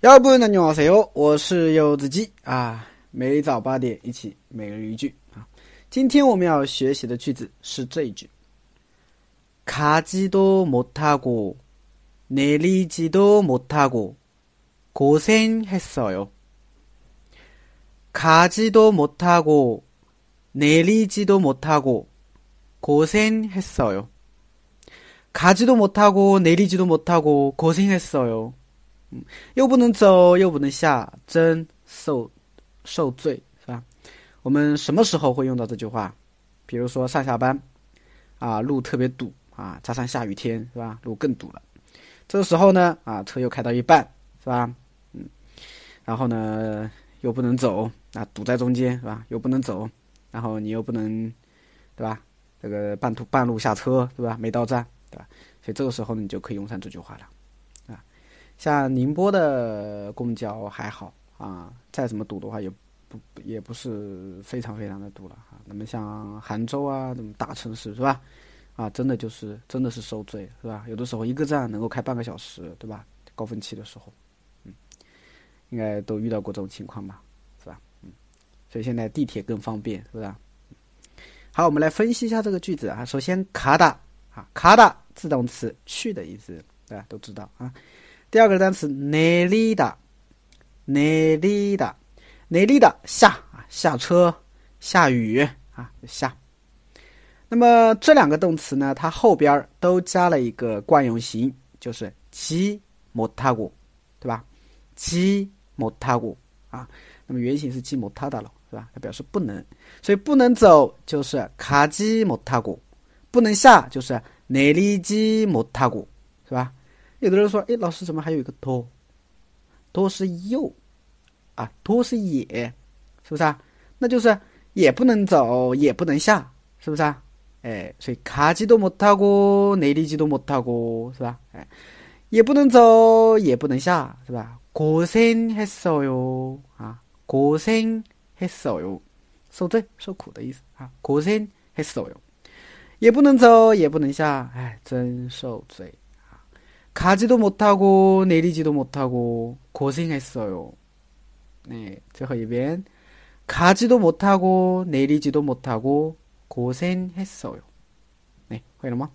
要不然你好，谁哟？我是柚子鸡啊。每早八点一起每日一句啊。今天我们要学习的句子是这一句：가지도못하고내리지도못하고고생했어 요。 가지도못하고내리지도못하고고생했어 요。 가지도못하고내리지도못하고고생했어 요。 嗯又不能走，又不能下，真受受罪，是吧？我们什么时候会用到这句话？比如说上下班，啊，路特别堵啊，加上下雨天，是吧？路更堵了。这个时候呢，啊，车又开到一半，是吧？嗯，然后呢，又不能走，啊，堵在中间，是吧？又不能走，然后你又不能，对吧？这个半途半路下车，对吧？没到站，对吧？所以这个时候呢，你就可以用上这句话了。像宁波的公交还好啊，再怎么堵的话也不也不是非常非常的堵了哈。那么像杭州啊这种大城市是吧？啊，真的就是真的是受罪是吧？有的时候一个站能够开半个小时对吧？高峰期的时候，嗯，应该都遇到过这种情况吧？是吧？嗯，所以现在地铁更方便是不是？好，我们来分析一下这个句子啊。首先，卡达啊，卡达自动词去的意思，大家都知道啊。第二个单词 n e l i d a n e l i d a n e l i d a 下啊下车下雨啊下。那么这两个动词呢它后边都加了一个惯用型就是骑摩擦鼓对吧？骑摩擦鼓啊那么原型是骑摩擦的了是吧？它表示不能。所以不能走就是卡机摩擦鼓不能下就是 na li ji 摩擦鼓是吧？有的人说：“哎，老师怎么还有一个多？多是又啊，多是也，是不是啊？那就是也不能走，也不能下，是不是啊？哎，所以卡基都没타고内里基都没타고是吧？哎，也不能走，也不能下，是吧？고생했어요啊，고생했어 요， 受罪受苦的意思啊。고생했어 요， 也不能走，也不能下，哎，真受罪。” 가지도 못하고 내리지도 못하고 고생했어요. 네, 저희변 가지도 못하고 내리지도 못하고 고생했어요. 네, 그러면